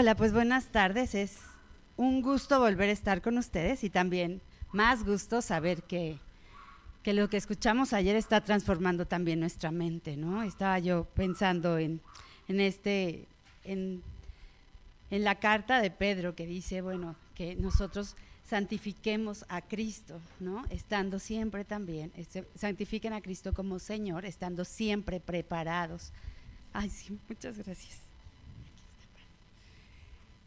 Hola, pues buenas tardes. Es un gusto volver a estar con ustedes y también más gusto saber que, que lo que escuchamos ayer está transformando también nuestra mente, ¿no? Estaba yo pensando en, en este, en, en la carta de Pedro que dice, bueno, que nosotros santifiquemos a Cristo, ¿no? Estando siempre también, este, santifiquen a Cristo como Señor, estando siempre preparados. Ay, sí, muchas gracias.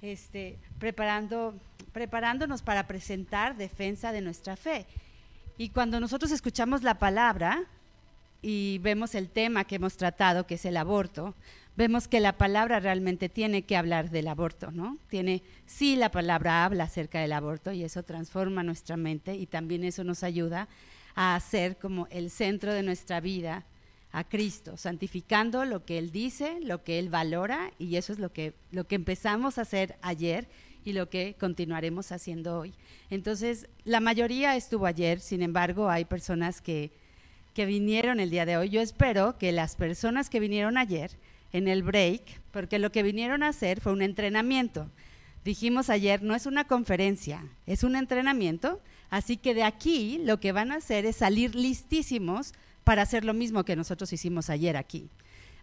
Este, preparando, preparándonos para presentar defensa de nuestra fe. Y cuando nosotros escuchamos la palabra y vemos el tema que hemos tratado, que es el aborto, vemos que la palabra realmente tiene que hablar del aborto, ¿no? Tiene, sí, la palabra habla acerca del aborto y eso transforma nuestra mente y también eso nos ayuda a hacer como el centro de nuestra vida a Cristo, santificando lo que Él dice, lo que Él valora y eso es lo que, lo que empezamos a hacer ayer y lo que continuaremos haciendo hoy. Entonces, la mayoría estuvo ayer, sin embargo, hay personas que, que vinieron el día de hoy. Yo espero que las personas que vinieron ayer en el break, porque lo que vinieron a hacer fue un entrenamiento. Dijimos ayer, no es una conferencia, es un entrenamiento, así que de aquí lo que van a hacer es salir listísimos para hacer lo mismo que nosotros hicimos ayer aquí.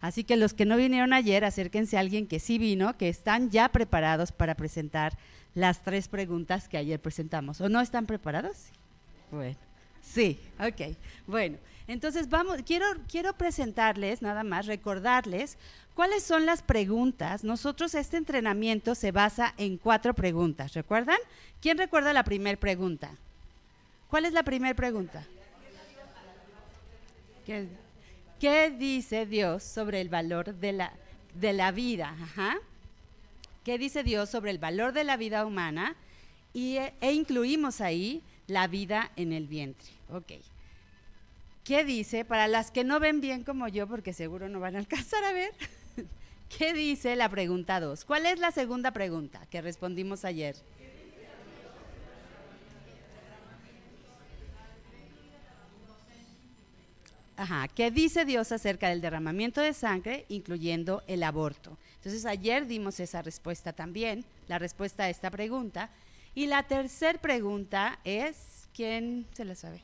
Así que los que no vinieron ayer, acérquense a alguien que sí vino, que están ya preparados para presentar las tres preguntas que ayer presentamos. ¿O no están preparados? Bueno, sí, ok. Bueno, entonces vamos, quiero, quiero presentarles nada más, recordarles cuáles son las preguntas. Nosotros este entrenamiento se basa en cuatro preguntas, ¿recuerdan? ¿Quién recuerda la primera pregunta? ¿Cuál es la primera pregunta? ¿Qué, ¿Qué, dice Dios sobre el valor de la, de la vida? Ajá. ¿Qué dice Dios sobre el valor de la vida humana? Y, e incluimos ahí la vida en el vientre. Ok. ¿Qué dice? Para las que no ven bien como yo, porque seguro no van a alcanzar a ver, ¿qué dice la pregunta 2? ¿Cuál es la segunda pregunta que respondimos ayer? Ajá, ¿qué dice Dios acerca del derramamiento de sangre, incluyendo el aborto? Entonces ayer dimos esa respuesta también, la respuesta a esta pregunta. Y la tercera pregunta es, ¿quién se la sabe?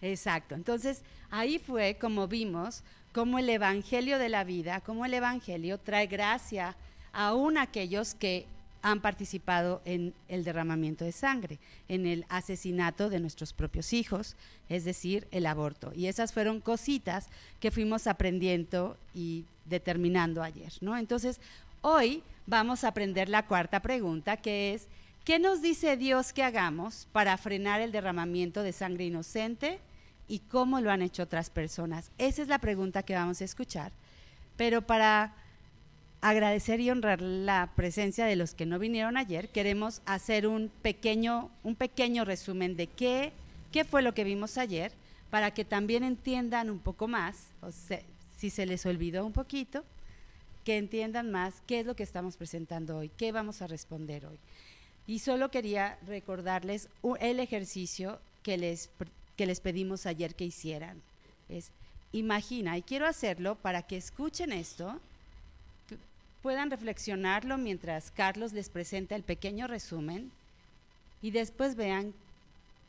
Exacto. Entonces, ahí fue como vimos cómo el Evangelio de la vida, cómo el Evangelio trae gracia aún a aquellos que han participado en el derramamiento de sangre, en el asesinato de nuestros propios hijos, es decir, el aborto. Y esas fueron cositas que fuimos aprendiendo y determinando ayer, ¿no? Entonces, hoy vamos a aprender la cuarta pregunta, que es, ¿qué nos dice Dios que hagamos para frenar el derramamiento de sangre inocente y cómo lo han hecho otras personas? Esa es la pregunta que vamos a escuchar. Pero para agradecer y honrar la presencia de los que no vinieron ayer, queremos hacer un pequeño, un pequeño resumen de qué, qué fue lo que vimos ayer, para que también entiendan un poco más, o si se les olvidó un poquito, que entiendan más qué es lo que estamos presentando hoy, qué vamos a responder hoy. Y solo quería recordarles el ejercicio que les, que les pedimos ayer que hicieran. Es, imagina, y quiero hacerlo para que escuchen esto, puedan reflexionarlo mientras Carlos les presenta el pequeño resumen y después vean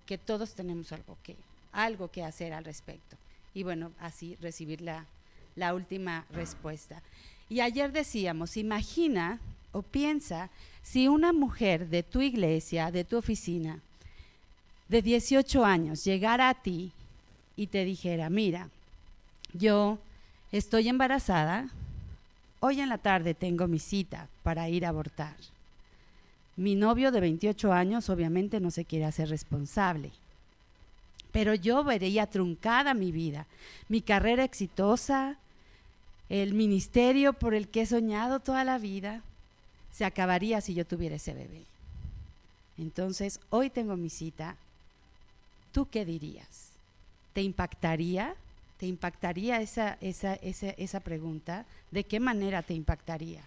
que todos tenemos algo que, algo que hacer al respecto. Y bueno, así recibir la, la última respuesta. Y ayer decíamos, imagina o piensa si una mujer de tu iglesia, de tu oficina, de 18 años, llegara a ti y te dijera, mira, yo estoy embarazada, Hoy en la tarde tengo mi cita para ir a abortar. Mi novio de 28 años obviamente no se quiere hacer responsable. Pero yo vería truncada mi vida, mi carrera exitosa, el ministerio por el que he soñado toda la vida, se acabaría si yo tuviera ese bebé. Entonces, hoy tengo mi cita. ¿Tú qué dirías? ¿Te impactaría? ¿Te impactaría esa, esa, esa, esa pregunta? ¿De qué manera te impactaría?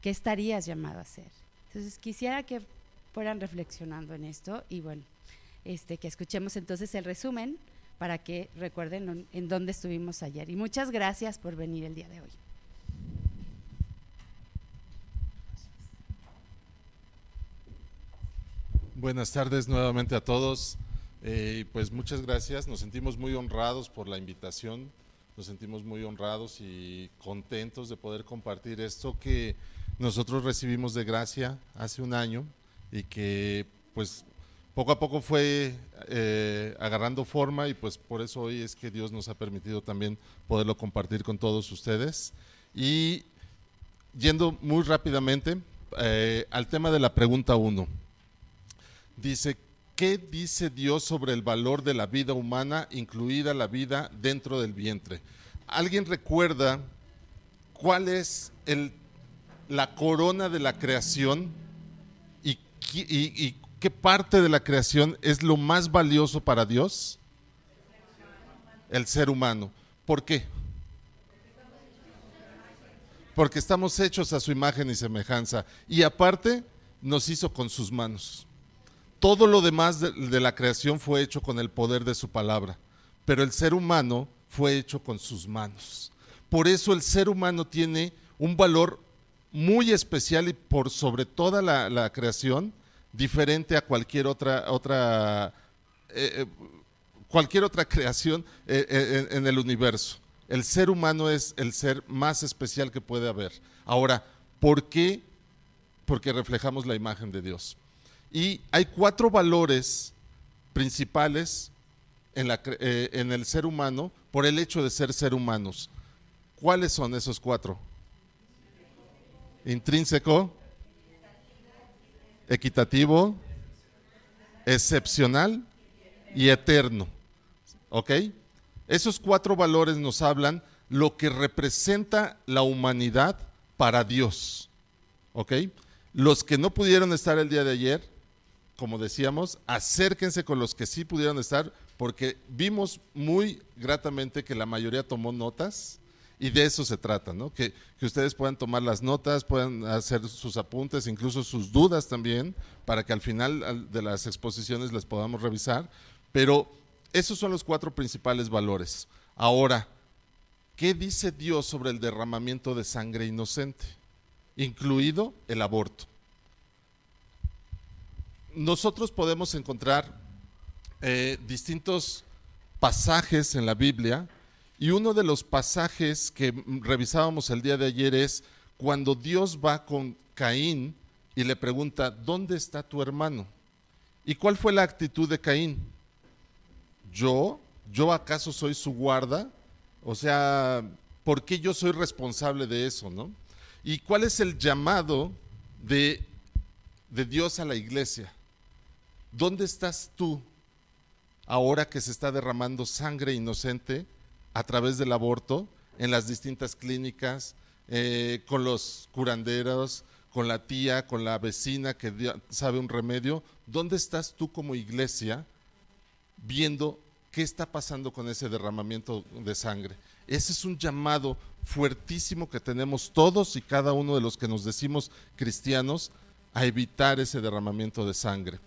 ¿Qué estarías llamado a hacer? Entonces quisiera que fueran reflexionando en esto y bueno, este, que escuchemos entonces el resumen para que recuerden en dónde estuvimos ayer. Y muchas gracias por venir el día de hoy. Buenas tardes nuevamente a todos. Eh, pues muchas gracias. Nos sentimos muy honrados por la invitación. Nos sentimos muy honrados y contentos de poder compartir esto que nosotros recibimos de gracia hace un año y que pues poco a poco fue eh, agarrando forma y pues por eso hoy es que Dios nos ha permitido también poderlo compartir con todos ustedes. Y yendo muy rápidamente eh, al tema de la pregunta 1 dice, ¿qué dice Dios sobre el valor de la vida humana, incluida la vida dentro del vientre? ¿Alguien recuerda cuál es el, la corona de la creación y, y qué parte de la creación es lo más valioso para Dios? El ser humano. ¿Por qué? Porque estamos hechos a su imagen y semejanza. Y aparte, nos hizo con sus manos. Todo lo demás de, la creación fue hecho con el poder de su palabra, pero el ser humano fue hecho con sus manos. Por eso el ser humano tiene un valor muy especial y por sobre toda la, creación, diferente a cualquier otra, otra eh, eh, cualquier otra creación eh, en el universo. El ser humano es el ser más especial que puede haber. Ahora, ¿por qué? Porque reflejamos la imagen de Dios. Y hay cuatro valores principales eh, en, el ser humano por el hecho de ser ser humanos. ¿Cuáles son esos cuatro? Intrínseco, equitativo, excepcional y eterno. ¿Ok? Esos cuatro valores nos hablan lo que representa la humanidad para Dios. ¿Ok? Los que no pudieron estar el día de ayer, como decíamos, acérquense con los que sí pudieron estar, porque vimos muy gratamente que la mayoría tomó notas y de eso se trata, ¿no? Que, que, ustedes puedan tomar las notas, puedan hacer sus apuntes, incluso sus dudas también, para que al final de las exposiciones les podamos revisar. Pero esos son los cuatro principales valores. Ahora, ¿qué dice Dios sobre el derramamiento de sangre inocente? Incluido el aborto nosotros podemos encontrar eh, distintos pasajes en la Biblia y uno de los pasajes que revisábamos el día de ayer es cuando Dios va con Caín y le pregunta, ¿dónde está tu hermano? ¿Y cuál fue la actitud de Caín? ¿Yo? ¿Yo acaso soy su guarda? O sea, ¿por qué yo soy responsable de eso, no? ¿Y cuál es el llamado de, de Dios a la iglesia? ¿Dónde estás tú ahora que se está derramando sangre inocente a través del aborto en las distintas clínicas, eh, con los curanderos, con la tía, con la vecina que sabe un remedio? ¿Dónde estás tú como iglesia viendo qué está pasando con ese derramamiento de sangre? Ese es un llamado fuertísimo que tenemos todos y cada uno de los que nos decimos cristianos a evitar ese derramamiento de sangre.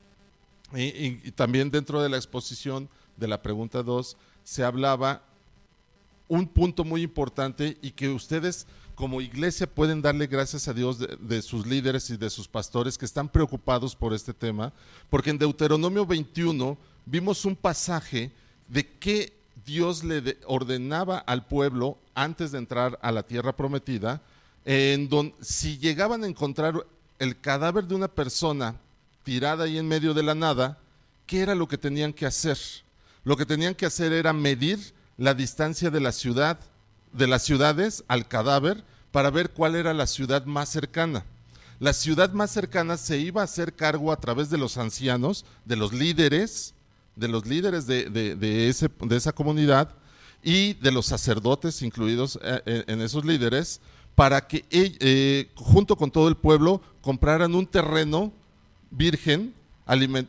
Y, también dentro de la exposición de la pregunta 2 se hablaba un punto muy importante y que ustedes como iglesia pueden darle gracias a Dios de, sus líderes y de sus pastores que están preocupados por este tema, porque en Deuteronomio 21 vimos un pasaje de que Dios le ordenaba al pueblo antes de entrar a la tierra prometida, en donde si llegaban a encontrar el cadáver de una persona tirada ahí en medio de la nada, ¿qué era lo que tenían que hacer? Lo que tenían que hacer era medir la distancia de la ciudad, de las ciudades al cadáver, para ver cuál era la ciudad más cercana. La ciudad más cercana se iba a hacer cargo a través de los ancianos, de los líderes, de los líderes de, ese, de esa comunidad y de los sacerdotes incluidos eh, eh, en esos líderes, para que eh, junto con todo el pueblo compraran un terreno virgen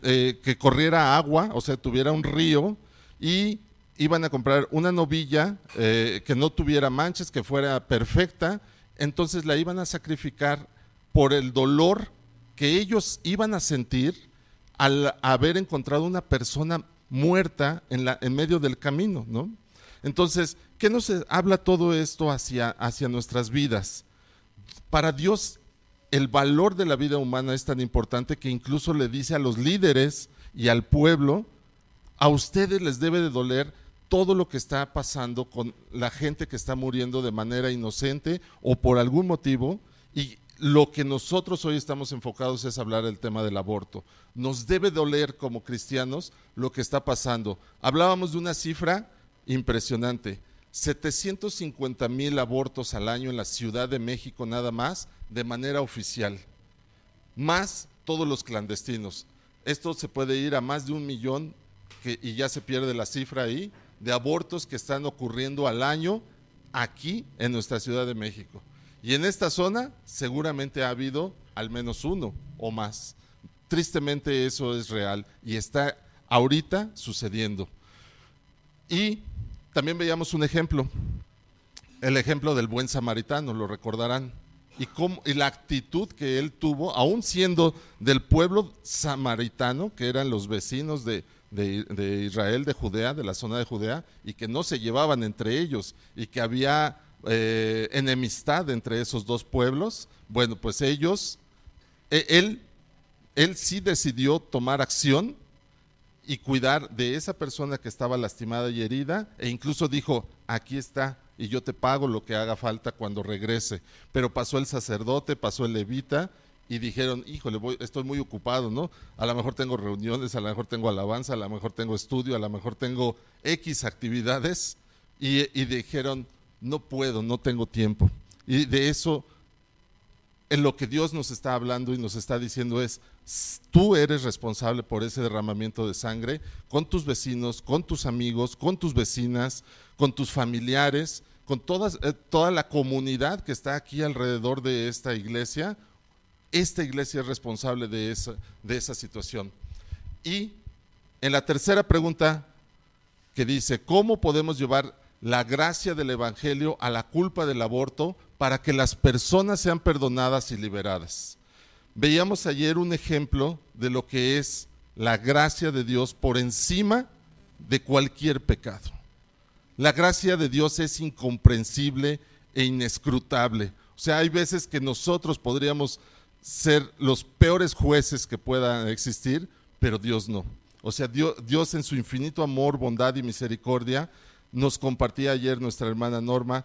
eh, que corriera agua, o sea, tuviera un río, y iban a comprar una novilla eh, que no tuviera manchas, que fuera perfecta, entonces la iban a sacrificar por el dolor que ellos iban a sentir al haber encontrado una persona muerta en, la, en medio del camino, ¿no? Entonces, ¿qué nos habla todo esto hacia, hacia nuestras vidas? Para Dios, el valor de la vida humana es tan importante que incluso le dice a los líderes y al pueblo, a ustedes les debe de doler todo lo que está pasando con la gente que está muriendo de manera inocente o por algún motivo y lo que nosotros hoy estamos enfocados es hablar del tema del aborto. Nos debe doler como cristianos lo que está pasando. Hablábamos de una cifra impresionante. 750 mil abortos al año en la Ciudad de México nada más de manera oficial, más todos los clandestinos. Esto se puede ir a más de un millón y ya se pierde la cifra ahí de abortos que están ocurriendo al año aquí en nuestra Ciudad de México. Y en esta zona seguramente ha habido al menos uno o más. Tristemente eso es real y está ahorita sucediendo. Y también veíamos un ejemplo, el ejemplo del buen samaritano, lo recordarán, y, cómo, y la actitud que él tuvo, aún siendo del pueblo samaritano, que eran los vecinos de, de, Israel, de Judea, de la zona de Judea, y que no se llevaban entre ellos y que había eh, enemistad entre esos dos pueblos, bueno, pues ellos, e, él, él sí decidió tomar acción y cuidar de esa persona que estaba lastimada y herida, e incluso dijo, aquí está, y yo te pago lo que haga falta cuando regrese. Pero pasó el sacerdote, pasó el levita, y dijeron, híjole, voy, estoy muy ocupado, ¿no? A lo mejor tengo reuniones, a lo mejor tengo alabanza, a lo mejor tengo estudio, a lo mejor tengo X actividades, y, y dijeron, no puedo, no tengo tiempo. Y de eso, en lo que Dios nos está hablando y nos está diciendo es, tú eres responsable por ese derramamiento de sangre con tus vecinos, con tus amigos, con tus vecinas, con tus familiares, con todas, eh, toda la comunidad que está aquí alrededor de esta iglesia esta iglesia es responsable de esa, de esa situación. Y en la tercera pregunta que dice, ¿cómo podemos llevar la gracia del Evangelio a la culpa del aborto para que las personas sean perdonadas y liberadas? Veíamos ayer un ejemplo de lo que es la gracia de Dios por encima de cualquier pecado. La gracia de Dios es incomprensible e inescrutable. O sea, hay veces que nosotros podríamos ser los peores jueces que puedan existir, pero Dios no. O sea, Dios, en su infinito amor, bondad y misericordia nos compartía ayer nuestra hermana Norma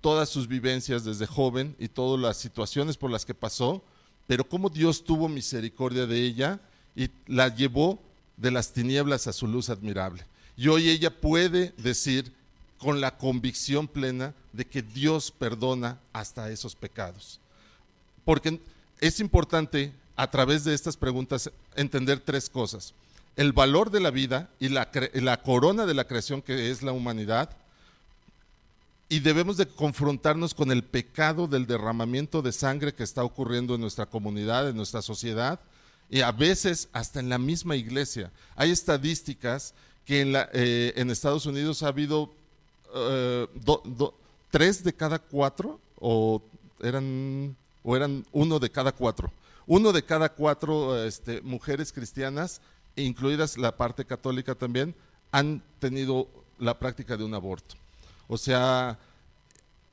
todas sus vivencias desde joven y todas las situaciones por las que pasó, pero cómo Dios tuvo misericordia de ella y la llevó de las tinieblas a su luz admirable. Y hoy ella puede decir con la convicción plena de que Dios perdona hasta esos pecados. Porque es importante a través de estas preguntas entender tres cosas. El valor de la vida y la, corona de la creación que es la humanidad. Y debemos de confrontarnos con el pecado del derramamiento de sangre que está ocurriendo en nuestra comunidad, en nuestra sociedad y a veces hasta en la misma iglesia. Hay estadísticas que en, eh, Estados Unidos ha habido eh, tres de cada cuatro, o eran o eran uno de cada cuatro. Uno de cada cuatro este, mujeres cristianas, incluidas la parte católica también, han tenido la práctica de un aborto. O sea,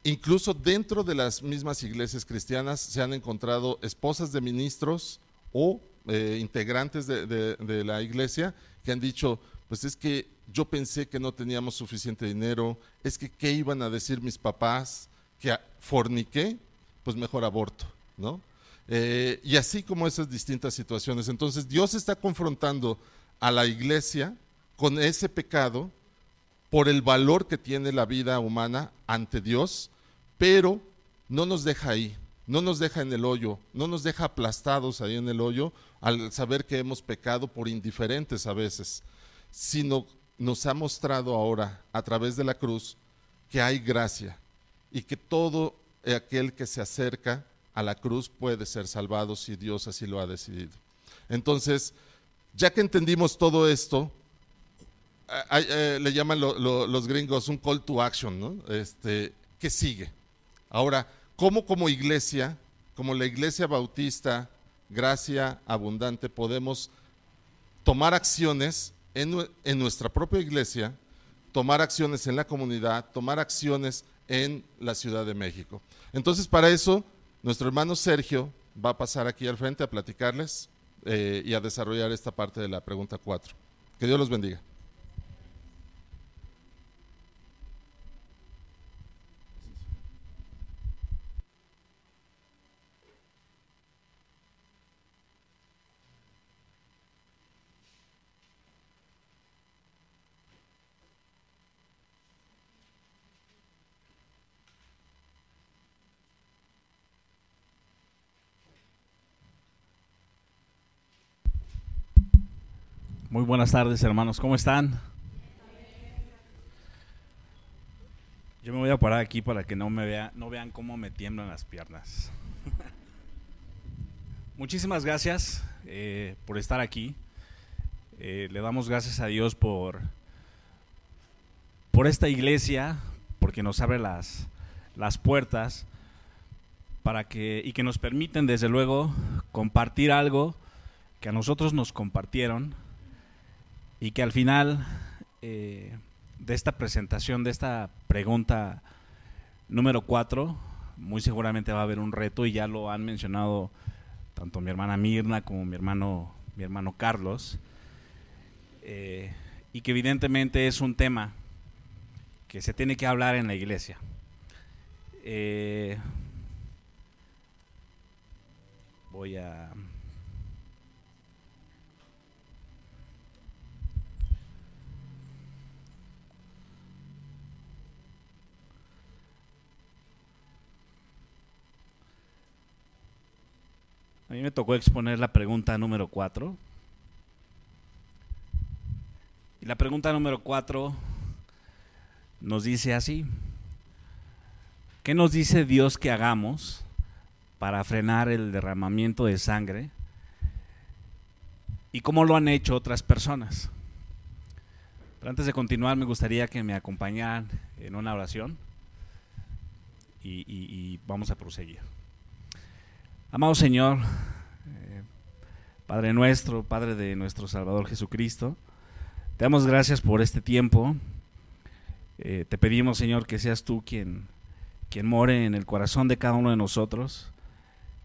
incluso dentro de las mismas iglesias cristianas se han encontrado esposas de ministros o eh, integrantes de, la iglesia que han dicho, pues es que yo pensé que no teníamos suficiente dinero, es que qué iban a decir mis papás, que forniqué pues mejor aborto, ¿no? Eh, y así como esas distintas situaciones. Entonces Dios está confrontando a la iglesia con ese pecado por el valor que tiene la vida humana ante Dios, pero no nos deja ahí, no nos deja en el hoyo, no nos deja aplastados ahí en el hoyo al saber que hemos pecado por indiferentes a veces, sino nos ha mostrado ahora a través de la cruz que hay gracia y que todo aquel que se acerca a la cruz puede ser salvado si Dios así lo ha decidido. Entonces, ya que entendimos todo esto, eh, le llaman los gringos un call to action, ¿no? Este, ¿Qué sigue? Ahora, ¿cómo como iglesia, como la iglesia bautista, gracia abundante, podemos tomar acciones en, nuestra propia iglesia, tomar acciones en la comunidad, tomar acciones en la Ciudad de México. Entonces, para eso, nuestro hermano Sergio va a pasar aquí al frente a platicarles eh, y a desarrollar esta parte de la pregunta 4. Que Dios los bendiga. Muy buenas tardes, hermanos. ¿Cómo están? Yo me voy a parar aquí para que no me vea, no vean cómo me tiemblan las piernas. Muchísimas gracias eh, por estar aquí. Eh, le damos gracias a Dios por, por esta iglesia, porque nos abre las, las puertas para que, y que nos permiten, desde luego, compartir algo que a nosotros nos compartieron y que al final eh, de esta presentación, de esta pregunta número cuatro, muy seguramente va a haber un reto y ya lo han mencionado tanto mi hermana Mirna como mi hermano, mi hermano Carlos, eh, y que evidentemente es un tema que se tiene que hablar en la iglesia. Eh, voy a A mí me tocó exponer la pregunta número 4. Y la pregunta número 4 nos dice así. ¿Qué nos dice Dios que hagamos para frenar el derramamiento de sangre? ¿Y cómo lo han hecho otras personas? Pero antes de continuar, me gustaría que me acompañaran en una oración y vamos a proseguir. Amado Señor, eh, Padre nuestro, Padre de nuestro Salvador Jesucristo, te damos gracias por este tiempo. Eh, te pedimos, Señor, que seas tú quien, quien more en el corazón de cada uno de nosotros,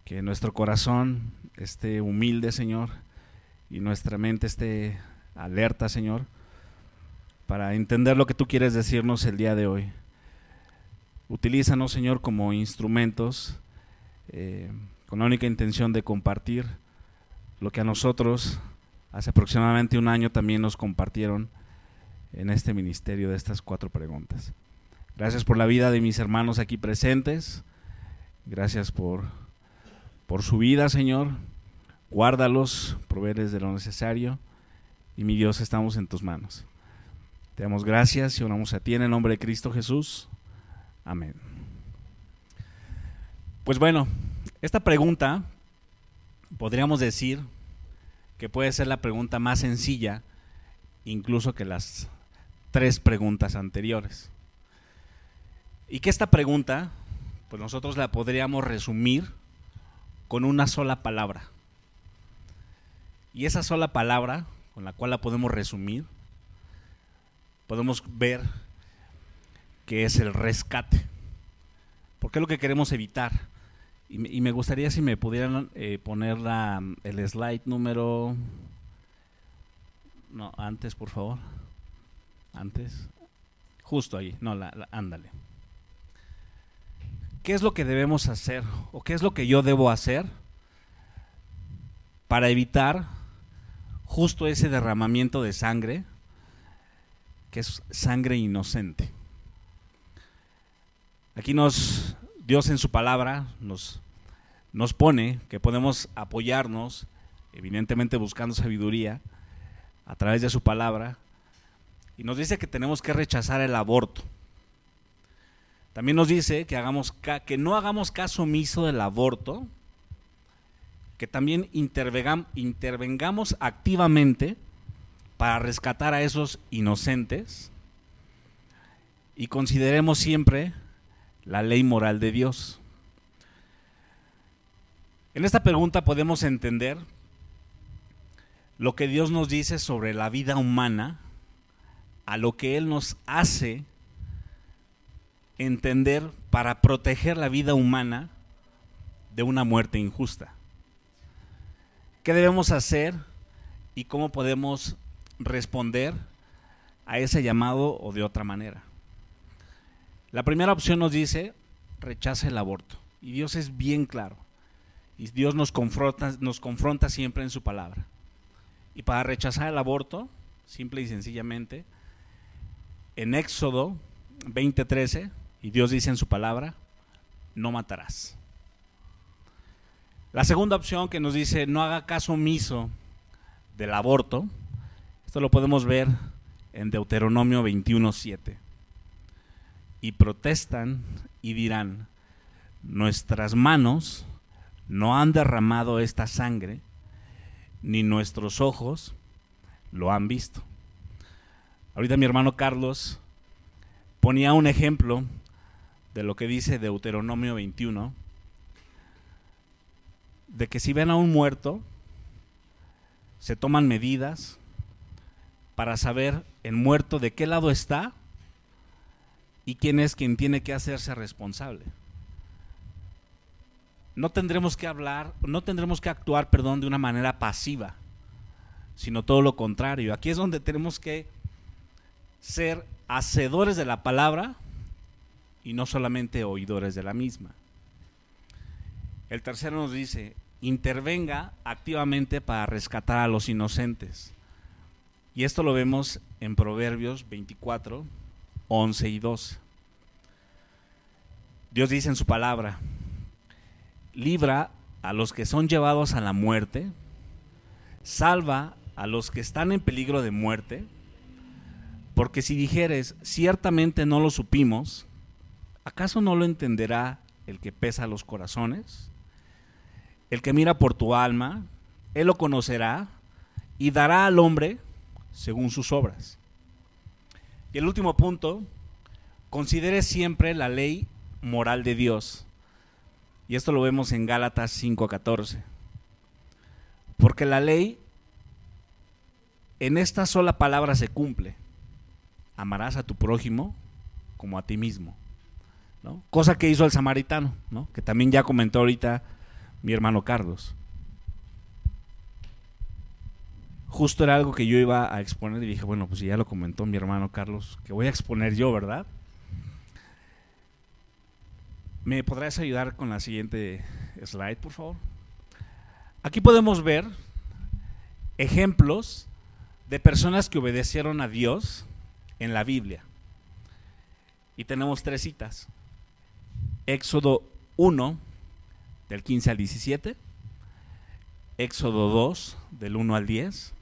que nuestro corazón esté humilde, Señor, y nuestra mente esté alerta, Señor, para entender lo que tú quieres decirnos el día de hoy. Utilízanos, Señor, como instrumentos. Eh, con la única intención de compartir lo que a nosotros hace aproximadamente un año también nos compartieron en este ministerio de estas cuatro preguntas. Gracias por la vida de mis hermanos aquí presentes. Gracias por, por su vida, Señor. Guárdalos, proveerles de lo necesario. Y mi Dios, estamos en tus manos. Te damos gracias y oramos a ti en el nombre de Cristo Jesús. Amén. Pues bueno, esta pregunta podríamos decir que puede ser la pregunta más sencilla incluso que las tres preguntas anteriores. Y que esta pregunta, pues nosotros la podríamos resumir con una sola palabra. Y esa sola palabra, con la cual la podemos resumir, podemos ver que es el rescate. Porque es lo que queremos evitar. Y, me gustaría si me pudieran eh, poner la, el slide número... No, antes, por favor. Antes. Justo ahí. No, la, ándale. ¿Qué es lo que debemos hacer? ¿O qué es lo que yo debo hacer para evitar justo ese derramamiento de sangre, que es sangre inocente? Aquí nos Dios en su palabra nos, nos pone que podemos apoyarnos, evidentemente buscando sabiduría, a través de su palabra, y nos dice que tenemos que rechazar el aborto. También nos dice que, hagamos que no hagamos caso omiso del aborto, que también intervengamos activamente para rescatar a esos inocentes y consideremos siempre la ley moral de Dios. En esta pregunta podemos entender lo que Dios nos dice sobre la vida humana, a lo que Él nos hace entender para proteger la vida humana de una muerte injusta. ¿Qué debemos hacer y cómo podemos responder a ese llamado o de otra manera? La primera opción nos dice, rechaza el aborto. Y Dios es bien claro. Y Dios nos confronta, nos siempre en su palabra. Y para rechazar el aborto, simple y sencillamente, en Éxodo 20:13, y Dios dice en su palabra, no matarás. La segunda opción que nos dice no haga caso omiso del aborto, esto lo podemos ver en Deuteronomio 21:7. Y protestan y dirán, nuestras manos no han derramado esta sangre, ni nuestros ojos lo han visto. Ahorita mi hermano Carlos ponía un ejemplo de lo que dice Deuteronomio 21, de que si ven a un muerto, se toman medidas para saber el muerto de qué lado está y quién es quien tiene que hacerse responsable. No tendremos que hablar, no tendremos que actuar, perdón, de una manera pasiva, sino todo lo contrario. Aquí es donde tenemos que ser hacedores de la palabra y no solamente oidores de la misma. El tercero nos dice, intervenga activamente para rescatar a los inocentes. Y esto lo vemos en Proverbios 24, 11 y 12. Dios dice en su palabra, libra a los que son llevados a la muerte, salva a los que están en peligro de muerte, porque si dijeres, ciertamente no lo supimos, ¿acaso no lo entenderá el que pesa los corazones? El que mira por tu alma, él lo conocerá y dará al hombre según sus obras. Y el último punto, considere siempre la ley moral de Dios. Y esto lo vemos en Gálatas 5:14. Porque la ley en esta sola palabra se cumple. Amarás a tu prójimo como a ti mismo. Cosa que hizo el samaritano, ¿no? que también ya comentó ahorita mi hermano Carlos. Justo era algo que yo iba a exponer y dije, bueno, pues ya lo comentó mi hermano Carlos, que voy a exponer yo, ¿verdad? ¿Me podrás ayudar con la siguiente slide, por favor? Aquí podemos ver ejemplos de personas que obedecieron a Dios en la Biblia. Y tenemos tres citas. Éxodo 1, del 15 al 17. Éxodo 2, del 1 al 10.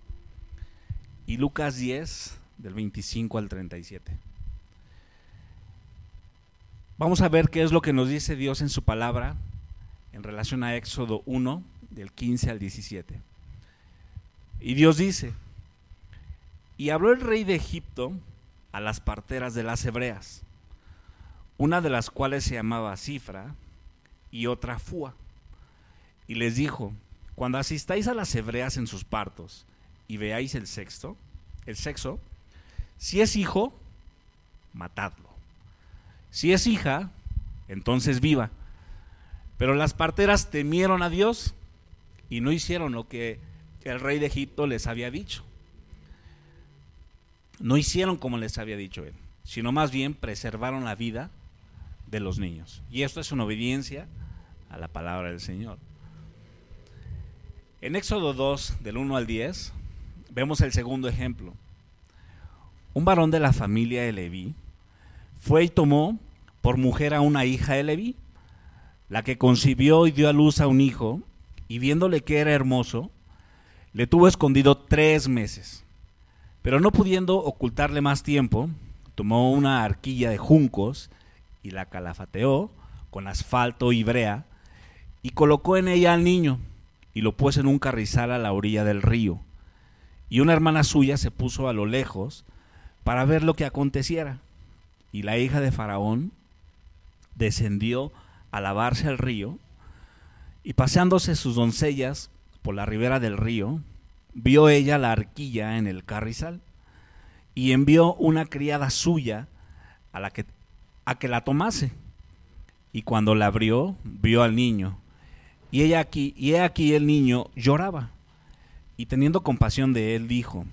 Y Lucas 10, del 25 al 37. Vamos a ver qué es lo que nos dice Dios en su palabra en relación a Éxodo 1, del 15 al 17. Y Dios dice, y habló el rey de Egipto a las parteras de las hebreas, una de las cuales se llamaba Cifra y otra Fua, y les dijo, cuando asistáis a las hebreas en sus partos y veáis el sexo, el sexo, si es hijo, matadlo si es hija, entonces viva. Pero las parteras temieron a Dios y no hicieron lo que el rey de Egipto les había dicho. No hicieron como les había dicho él, sino más bien preservaron la vida de los niños. Y esto es una obediencia a la palabra del Señor. En Éxodo 2, del 1 al 10, vemos el segundo ejemplo. Un varón de la familia de Leví fue y tomó por mujer a una hija de Leví, la que concibió y dio a luz a un hijo, y viéndole que era hermoso, le tuvo escondido tres meses. Pero no pudiendo ocultarle más tiempo, tomó una arquilla de juncos y la calafateó con asfalto y brea, y colocó en ella al niño, y lo puso en un carrizal a la orilla del río. Y una hermana suya se puso a lo lejos para ver lo que aconteciera. Y la hija de Faraón descendió a lavarse al río y paseándose sus doncellas por la ribera del río, vio ella la arquilla en el carrizal y envió una criada suya a la que a que la tomase. Y cuando la abrió, vio al niño. Y ella y he aquí el niño lloraba. Y teniendo compasión de él, dijo: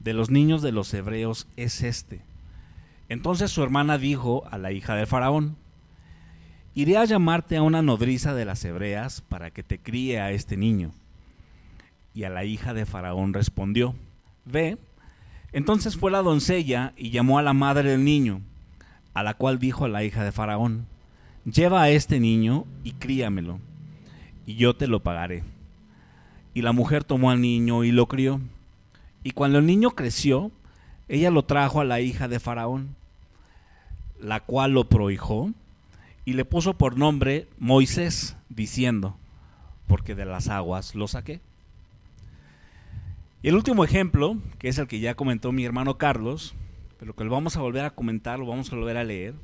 De los niños de los hebreos es este. Entonces su hermana dijo a la hija del faraón: Iré a llamarte a una nodriza de las hebreas para que te críe a este niño. Y a la hija de Faraón respondió, Ve. Entonces fue la doncella y llamó a la madre del niño, a la cual dijo a la hija de Faraón, Lleva a este niño y críamelo, y yo te lo pagaré. Y la mujer tomó al niño y lo crió. Y cuando el niño creció, ella lo trajo a la hija de Faraón, la cual lo prohijó y le puso por nombre Moisés, diciendo, porque de las aguas lo saqué. Y el último ejemplo, que es el que ya comentó mi hermano Carlos, pero que lo vamos a volver a comentar, lo vamos a volver a leer,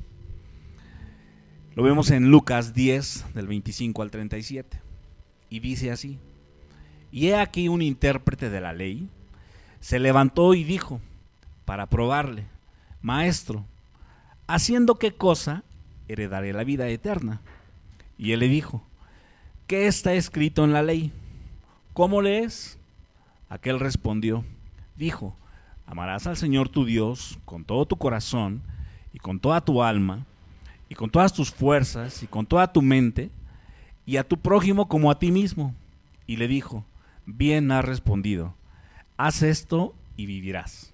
lo vemos en Lucas 10, del 25 al 37. Y dice así, y he aquí un intérprete de la ley, se levantó y dijo, para probarle, Maestro, ¿haciendo qué cosa heredaré la vida eterna. Y él le dijo, ¿qué está escrito en la ley? ¿Cómo lees? Aquel respondió, dijo, amarás al Señor tu Dios con todo tu corazón y con toda tu alma y con todas tus fuerzas y con toda tu mente y a tu prójimo como a ti mismo. Y le dijo, bien has respondido, haz esto y vivirás.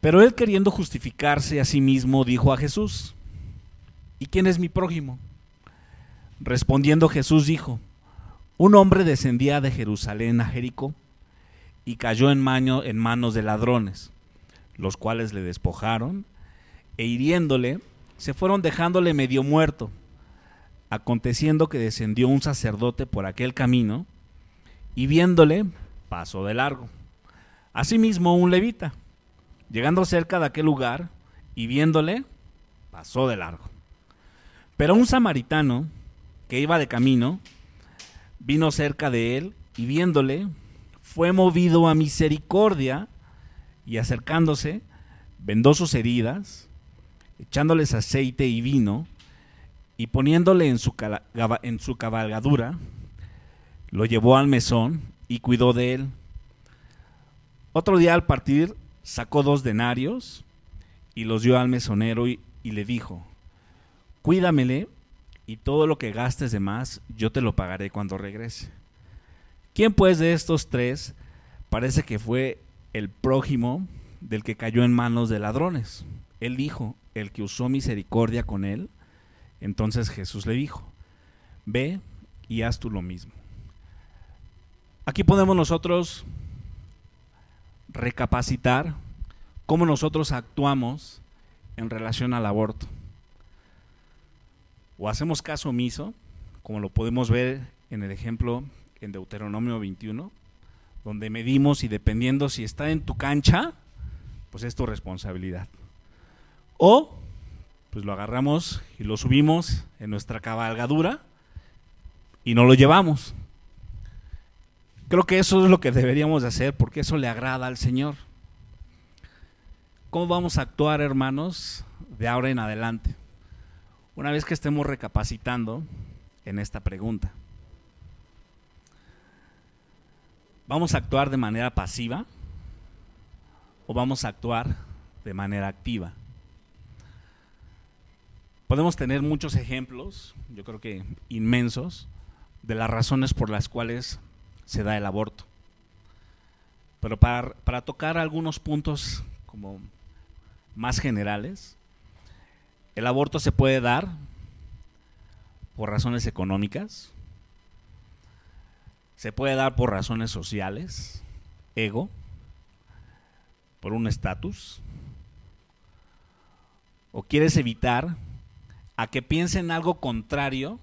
Pero él queriendo justificarse a sí mismo, dijo a Jesús, ¿y quién es mi prójimo? Respondiendo Jesús dijo, un hombre descendía de Jerusalén a Jericó y cayó en, en manos de ladrones, los cuales le despojaron e hiriéndole, se fueron dejándole medio muerto. Aconteciendo que descendió un sacerdote por aquel camino y viéndole, pasó de largo. Asimismo un levita Llegando cerca de aquel lugar y viéndole, pasó de largo. Pero un samaritano que iba de camino vino cerca de él y viéndole, fue movido a misericordia y acercándose, vendó sus heridas, echándoles aceite y vino, y poniéndole en su, cabalgadura, lo llevó al mesón y cuidó de él. Otro día al partir sacó dos denarios y los dio al mesonero y, le dijo, cuídamele y todo lo que gastes de más yo te lo pagaré cuando regrese. ¿Quién pues de estos tres parece que fue el prójimo del que cayó en manos de ladrones? Él dijo, el que usó misericordia con él. Entonces Jesús le dijo, ve y haz tú lo mismo. Aquí podemos nosotros recapacitar cómo nosotros actuamos en relación al aborto. O hacemos caso omiso, como lo podemos ver en el ejemplo en Deuteronomio 21, donde medimos y dependiendo si está en tu cancha, pues es tu responsabilidad. O pues lo agarramos y lo subimos en nuestra cabalgadura y no lo llevamos. Creo que eso es lo que deberíamos de hacer porque eso le agrada al Señor. ¿Cómo vamos a actuar, hermanos, de ahora en adelante? Una vez que estemos recapacitando en esta pregunta. ¿Vamos a actuar de manera pasiva o vamos a actuar de manera activa? Podemos tener muchos ejemplos, yo creo que inmensos, de las razones por las cuales se da el aborto. Pero para, tocar algunos puntos como más generales, el aborto se puede dar por razones económicas, se puede dar por razones sociales, ego, por un estatus, o quieres evitar a que piensen algo contrario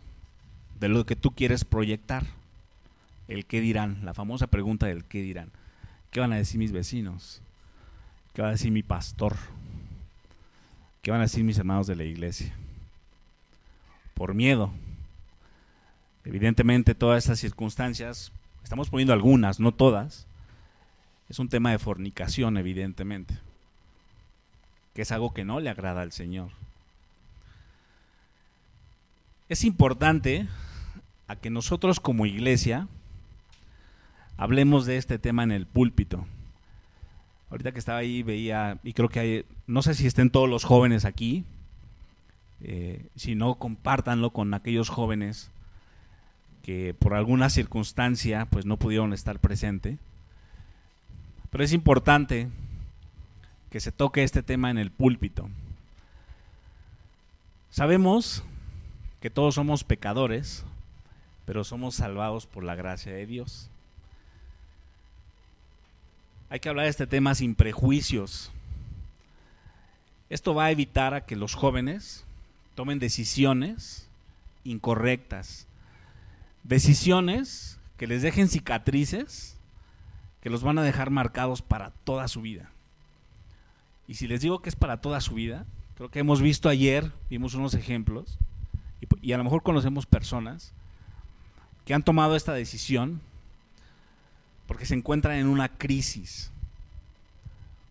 de lo que tú quieres proyectar el qué dirán, la famosa pregunta del qué dirán. ¿Qué van a decir mis vecinos? ¿Qué va a decir mi pastor? ¿Qué van a decir mis hermanos de la iglesia? Por miedo. Evidentemente todas estas circunstancias estamos poniendo algunas, no todas, es un tema de fornicación, evidentemente, que es algo que no le agrada al Señor. Es importante a que nosotros como iglesia hablemos de este tema en el púlpito. Ahorita que estaba ahí veía, y creo que hay, no sé si estén todos los jóvenes aquí, eh, si no, compártanlo con aquellos jóvenes que por alguna circunstancia pues no pudieron estar presente. Pero es importante que se toque este tema en el púlpito. Sabemos que todos somos pecadores, pero somos salvados por la gracia de Dios. Hay que hablar de este tema sin prejuicios. Esto va a evitar a que los jóvenes tomen decisiones incorrectas, decisiones que les dejen cicatrices que los van a dejar marcados para toda su vida. Y si les digo que es para toda su vida, creo que hemos visto ayer, vimos unos ejemplos, y, a lo mejor conocemos personas que han tomado esta decisión porque se encuentran en una crisis.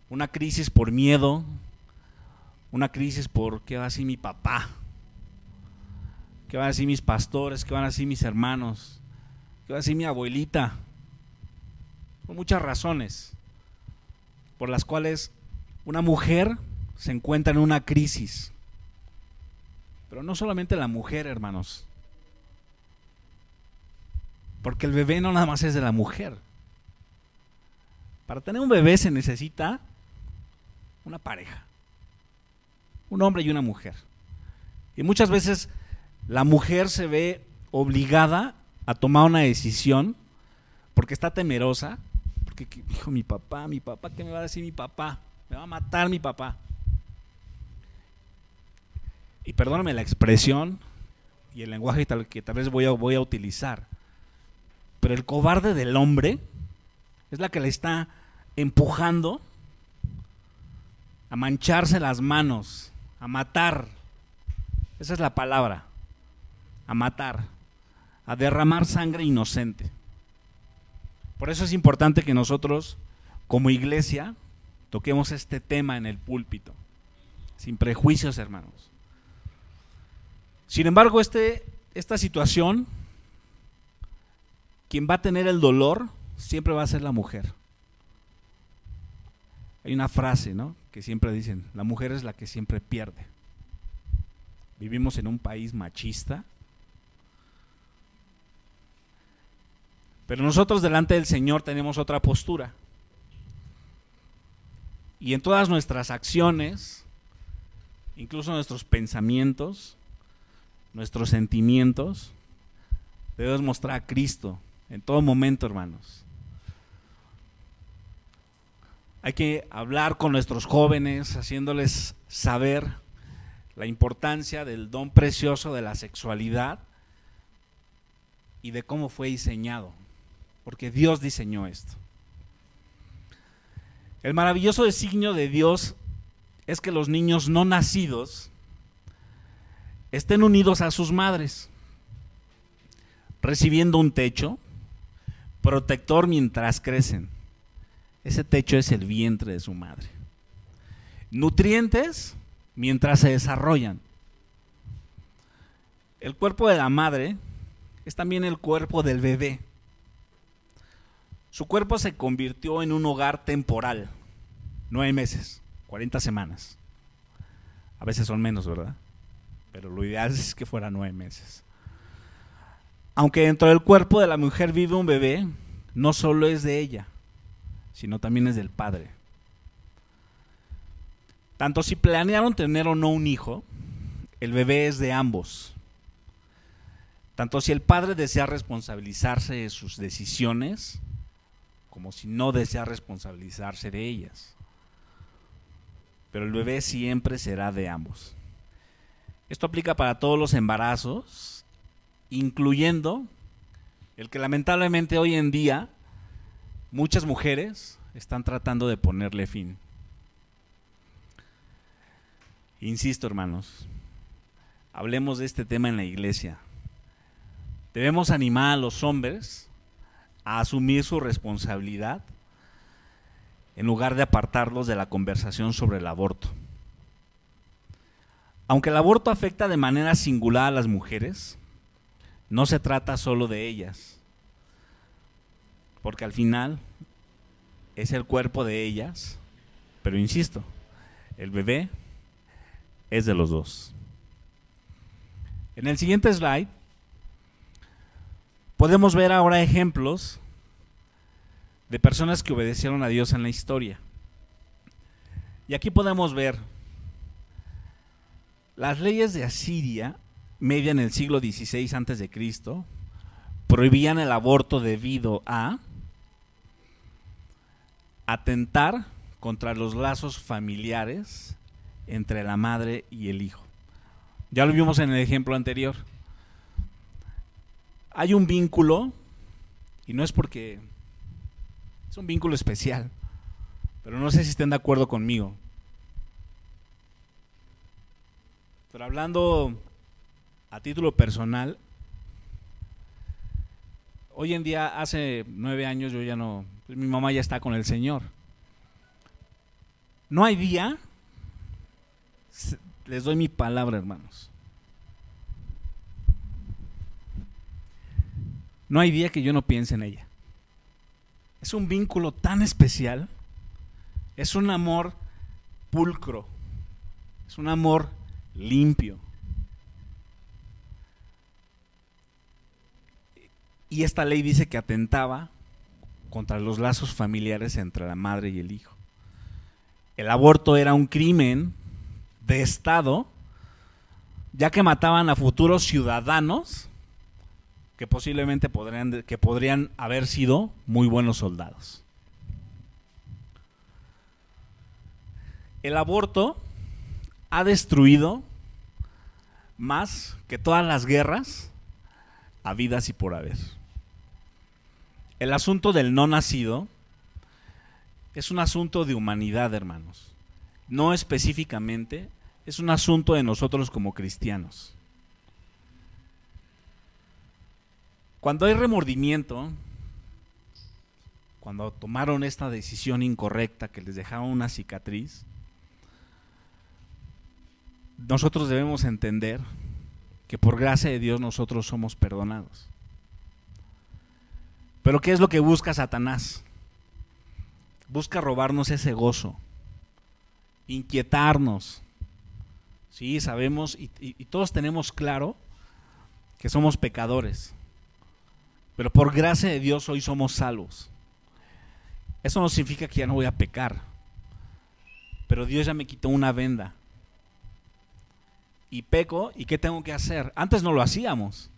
Una crisis por miedo, una crisis por qué va a decir mi papá, qué van a decir mis pastores, qué van a decir mis hermanos, qué va a decir mi abuelita. Por muchas razones por las cuales una mujer se encuentra en una crisis. Pero no solamente la mujer, hermanos. Porque el bebé no nada más es de la mujer. Para tener un bebé se necesita una pareja. Un hombre y una mujer. Y muchas veces la mujer se ve obligada a tomar una decisión porque está temerosa. Porque dijo mi papá, mi papá, ¿qué me va a decir mi papá? Me va a matar mi papá y perdóname la expresión y el lenguaje tal, que tal vez voy a, voy a utilizar, pero el cobarde del hombre es la que le está empujando a mancharse las manos, a matar. Esa es la palabra, a matar, a derramar sangre inocente. Por eso es importante que nosotros, como iglesia, toquemos este tema en el púlpito, sin prejuicios, hermanos. Sin embargo, este, esta situación, quien va a tener el dolor siempre va a ser la mujer. Hay una frase, ¿no? Que siempre dicen, la mujer es la que siempre pierde. Vivimos en un país machista. Pero nosotros delante del Señor tenemos otra postura. Y en todas nuestras acciones, incluso nuestros pensamientos, nuestros sentimientos, debemos mostrar a Cristo en todo momento, hermanos. Hay que hablar con nuestros jóvenes, haciéndoles saber la importancia del don precioso de la sexualidad y de cómo fue diseñado, porque Dios diseñó esto. El maravilloso designio de Dios es que los niños no nacidos estén unidos a sus madres, recibiendo un techo protector mientras crecen. Ese techo es el vientre de su madre. Nutrientes mientras se desarrollan. El cuerpo de la madre es también el cuerpo del bebé. Su cuerpo se convirtió en un hogar temporal. Nueve meses, 40 semanas. A veces son menos, ¿verdad? Pero lo ideal es que fuera nueve meses. Aunque dentro del cuerpo de la mujer vive un bebé, no solo es de ella, sino también es del padre. Tanto si planearon tener o no un hijo, el bebé es de ambos. Tanto si el padre desea responsabilizarse de sus decisiones, como si no desea responsabilizarse de ellas. Pero el bebé siempre será de ambos. Esto aplica para todos los embarazos, incluyendo el que lamentablemente hoy en día muchas mujeres están tratando de ponerle fin. Insisto, hermanos, hablemos de este tema en la iglesia. Debemos animar a los hombres a asumir su responsabilidad en lugar de apartarlos de la conversación sobre el aborto. Aunque el aborto afecta de manera singular a las mujeres, no se trata solo de ellas, porque al final es el cuerpo de ellas, pero insisto, el bebé es de los dos. En el siguiente slide podemos ver ahora ejemplos de personas que obedecieron a Dios en la historia. Y aquí podemos ver las leyes de Asiria, media en el siglo XVI Cristo, prohibían el aborto debido a atentar contra los lazos familiares entre la madre y el hijo. Ya lo vimos en el ejemplo anterior. Hay un vínculo, y no es porque es un vínculo especial, pero no sé si estén de acuerdo conmigo. Pero hablando a título personal, hoy en día, hace nueve años, yo ya no, pues mi mamá ya está con el Señor. No hay día, les doy mi palabra, hermanos. No hay día que yo no piense en ella. Es un vínculo tan especial. Es un amor pulcro. Es un amor limpio. Y esta ley dice que atentaba contra los lazos familiares entre la madre y el hijo. El aborto era un crimen de Estado, ya que mataban a futuros ciudadanos que posiblemente podrían, que podrían haber sido muy buenos soldados. El aborto ha destruido más que todas las guerras habidas y por haber. El asunto del no nacido es un asunto de humanidad, hermanos. No específicamente, es un asunto de nosotros como cristianos. Cuando hay remordimiento, cuando tomaron esta decisión incorrecta que les dejaba una cicatriz, nosotros debemos entender que por gracia de Dios nosotros somos perdonados. Pero ¿qué es lo que busca Satanás? Busca robarnos ese gozo, inquietarnos. Sí, sabemos y, y todos tenemos claro que somos pecadores pero por gracia de Dios hoy somos salvos. Eso no significa que ya no voy a pecar. Pero Dios ya me quitó una venda. Y peco, ¿y qué tengo que hacer? Antes no lo hacíamos.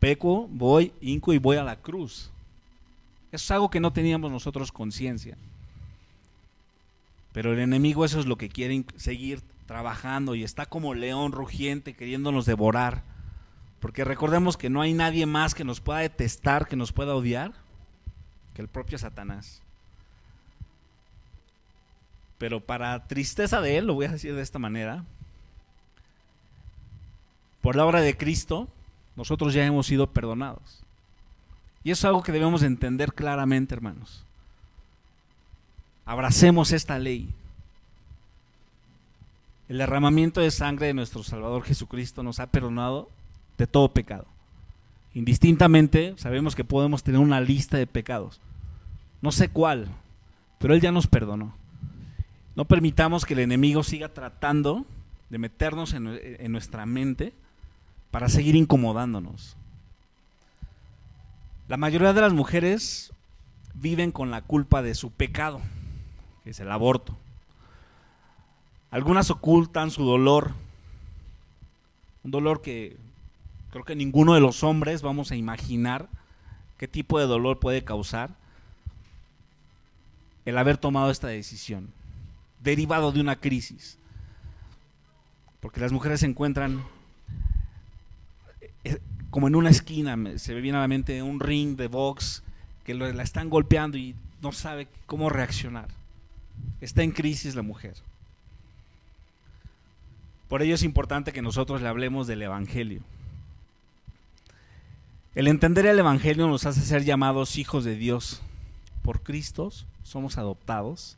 Peco, voy, hinco y voy a la cruz. Es algo que no teníamos nosotros conciencia. Pero el enemigo eso es lo que quiere seguir trabajando y está como león rugiente queriéndonos devorar. Porque recordemos que no hay nadie más que nos pueda detestar, que nos pueda odiar, que el propio Satanás. Pero para tristeza de él, lo voy a decir de esta manera, por la obra de Cristo, nosotros ya hemos sido perdonados. Y eso es algo que debemos entender claramente, hermanos. Abracemos esta ley. El derramamiento de sangre de nuestro Salvador Jesucristo nos ha perdonado de todo pecado. Indistintamente, sabemos que podemos tener una lista de pecados. No sé cuál, pero Él ya nos perdonó. No permitamos que el enemigo siga tratando de meternos en, en nuestra mente para seguir incomodándonos. La mayoría de las mujeres viven con la culpa de su pecado, que es el aborto. Algunas ocultan su dolor, un dolor que Creo que ninguno de los hombres vamos a imaginar qué tipo de dolor puede causar el haber tomado esta decisión, derivado de una crisis. Porque las mujeres se encuentran como en una esquina, se ve bien a la mente un ring de box que la están golpeando y no sabe cómo reaccionar. Está en crisis la mujer. Por ello es importante que nosotros le hablemos del Evangelio. El entender el Evangelio nos hace ser llamados hijos de Dios. Por Cristo somos adoptados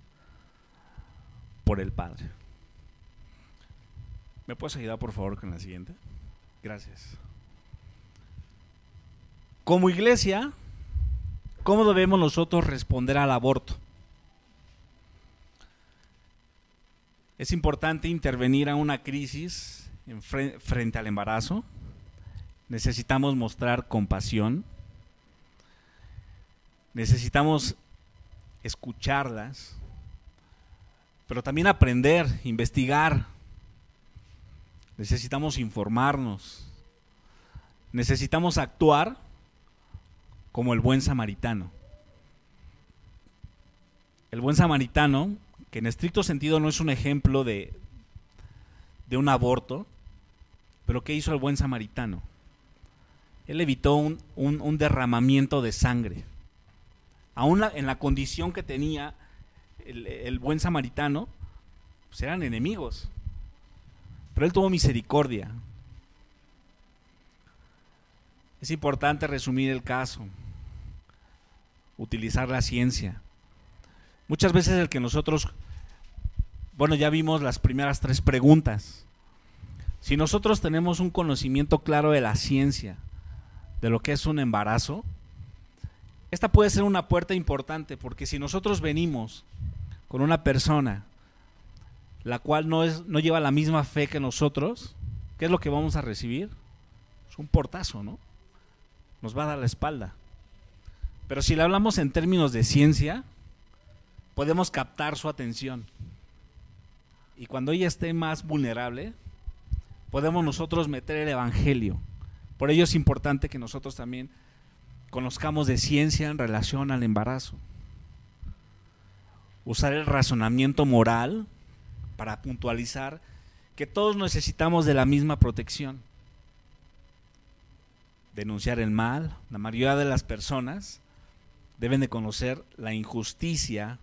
por el Padre. ¿Me puedes ayudar por favor con la siguiente? Gracias. Como iglesia, ¿cómo debemos nosotros responder al aborto? Es importante intervenir a una crisis en frente al embarazo. Necesitamos mostrar compasión. Necesitamos escucharlas, pero también aprender, investigar. Necesitamos informarnos. Necesitamos actuar como el buen samaritano. El buen samaritano, que en estricto sentido no es un ejemplo de, de un aborto, pero ¿qué hizo el buen samaritano? Él evitó un, un, derramamiento de sangre. Aún en la condición que tenía el, el buen samaritano, pues eran enemigos. Pero él tuvo misericordia. Es importante resumir el caso utilizar la ciencia. Muchas veces el que nosotros, bueno, ya vimos las primeras tres preguntas. Si nosotros tenemos un conocimiento claro de la ciencia, de lo que es un embarazo, esta puede ser una puerta importante, porque si nosotros venimos con una persona la cual no, es, no lleva la misma fe que nosotros, ¿qué es lo que vamos a recibir? Es un portazo, ¿no? Nos va a dar la espalda. Pero si le hablamos en términos de ciencia, podemos captar su atención. Y cuando ella esté más vulnerable, podemos nosotros meter el Evangelio. Por ello es importante que nosotros también conozcamos de ciencia en relación al embarazo. Usar el razonamiento moral para puntualizar que todos necesitamos de la misma protección. Denunciar el mal. La mayoría de las personas deben de conocer la injusticia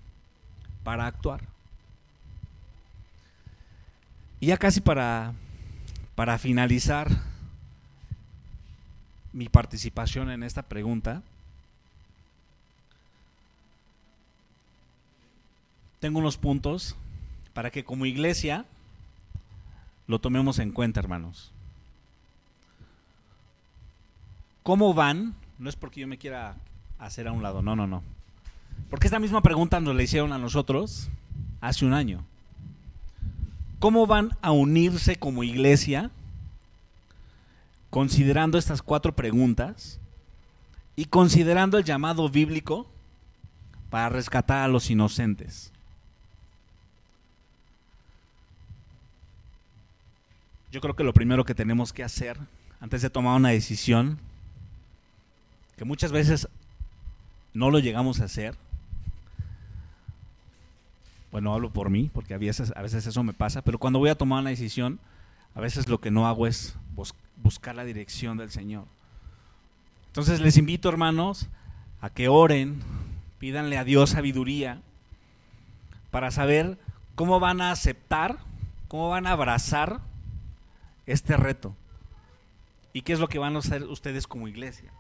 para actuar. Y ya casi para, para finalizar mi participación en esta pregunta, tengo unos puntos para que como iglesia lo tomemos en cuenta, hermanos. ¿Cómo van? No es porque yo me quiera hacer a un lado. No, no, no. Porque esta misma pregunta nos la hicieron a nosotros hace un año. ¿Cómo van a unirse como iglesia considerando estas cuatro preguntas y considerando el llamado bíblico para rescatar a los inocentes? Yo creo que lo primero que tenemos que hacer antes de tomar una decisión, que muchas veces no lo llegamos a hacer. Bueno, hablo por mí, porque a veces, a veces eso me pasa, pero cuando voy a tomar una decisión, a veces lo que no hago es buscar la dirección del Señor. Entonces les invito, hermanos, a que oren, pídanle a Dios sabiduría para saber cómo van a aceptar, cómo van a abrazar este reto y qué es lo que van a hacer ustedes como iglesia.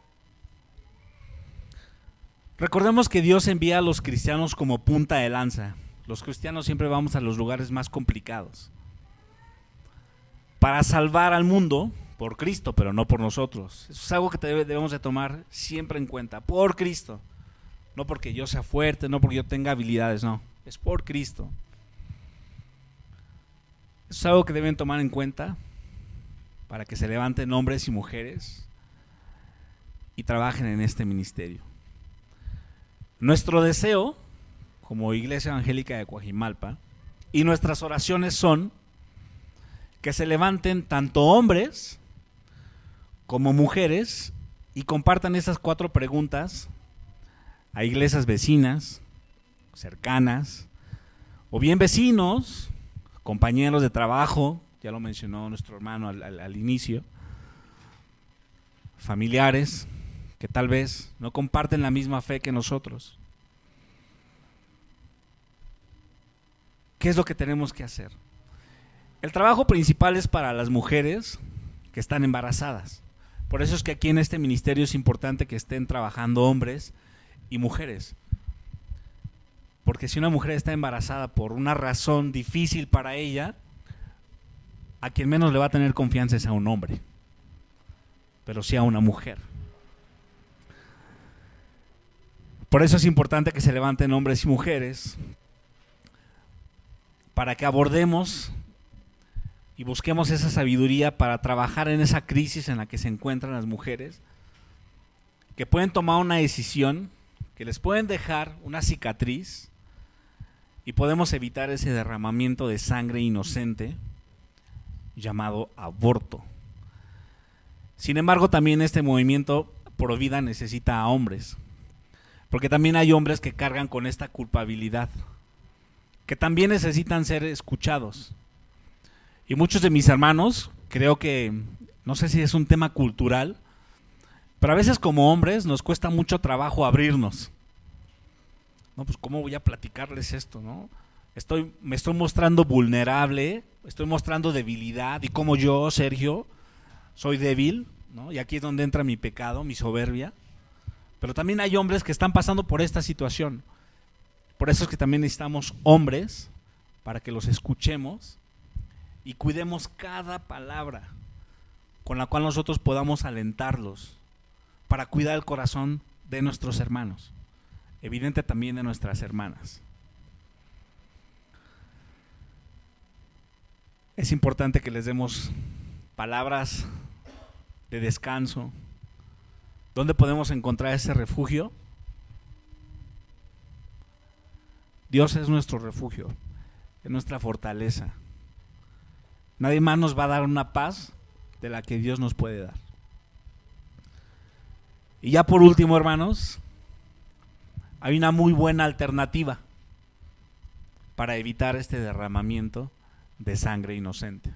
Recordemos que Dios envía a los cristianos como punta de lanza. Los cristianos siempre vamos a los lugares más complicados. Para salvar al mundo por Cristo, pero no por nosotros. Eso es algo que debemos de tomar siempre en cuenta. Por Cristo. No porque yo sea fuerte, no porque yo tenga habilidades, no. Es por Cristo. Eso es algo que deben tomar en cuenta para que se levanten hombres y mujeres y trabajen en este ministerio. Nuestro deseo, como Iglesia Evangélica de Coajimalpa, y nuestras oraciones son que se levanten tanto hombres como mujeres y compartan esas cuatro preguntas a iglesias vecinas, cercanas, o bien vecinos, compañeros de trabajo, ya lo mencionó nuestro hermano al, al inicio, familiares, que tal vez no comparten la misma fe que nosotros. ¿Qué es lo que tenemos que hacer? El trabajo principal es para las mujeres que están embarazadas, Por eso es que aquí en este ministerio es importante que estén trabajando hombres y mujeres. Porque si una mujer está embarazada por una razón difícil para ella, a quien menos le va a tener confianza es a un hombre, pero sí a una mujer. Por eso es importante que se levanten hombres y mujeres para que abordemos y busquemos esa sabiduría para trabajar en esa crisis en la que se encuentran las mujeres, que pueden tomar una decisión, que les pueden dejar una cicatriz y podemos evitar ese derramamiento de sangre inocente llamado aborto. Sin embargo, también este movimiento pro vida necesita a hombres porque también hay hombres que cargan con esta culpabilidad, que también necesitan ser escuchados. Y muchos de mis hermanos, creo que, no sé si es un tema cultural, pero a veces como hombres nos cuesta mucho trabajo abrirnos. No, pues cómo voy a platicarles esto, ¿no? Estoy, me estoy mostrando vulnerable, estoy mostrando debilidad y como yo, Sergio, soy débil, ¿no? Y aquí es donde entra mi pecado, mi soberbia. Pero también hay hombres que están pasando por esta situación. Por eso es que también necesitamos hombres para que los escuchemos y cuidemos cada palabra con la cual nosotros podamos alentarlos para cuidar el corazón de nuestros hermanos, evidente también de nuestras hermanas. Es importante que les demos palabras de descanso, ¿Dónde podemos encontrar ese refugio? Dios es nuestro refugio, es nuestra fortaleza. Nadie más nos va a dar una paz de la que Dios nos puede dar. Y ya por último, hermanos, hay una muy buena alternativa para evitar este derramamiento de sangre inocente.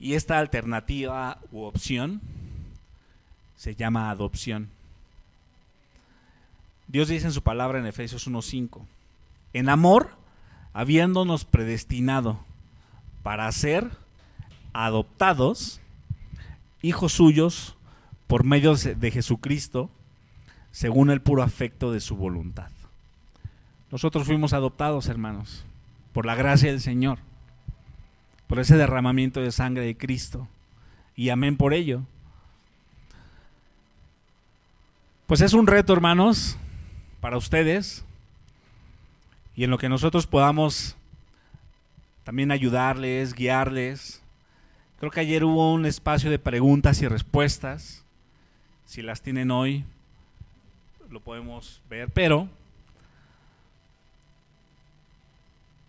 Y esta alternativa u opción se llama adopción. Dios dice en su palabra en Efesios 1.5, en amor, habiéndonos predestinado para ser adoptados, hijos suyos, por medio de Jesucristo, según el puro afecto de su voluntad. Nosotros fuimos adoptados, hermanos, por la gracia del Señor, por ese derramamiento de sangre de Cristo. Y amén por ello. Pues es un reto, hermanos, para ustedes y en lo que nosotros podamos también ayudarles, guiarles. Creo que ayer hubo un espacio de preguntas y respuestas. Si las tienen hoy, lo podemos ver, pero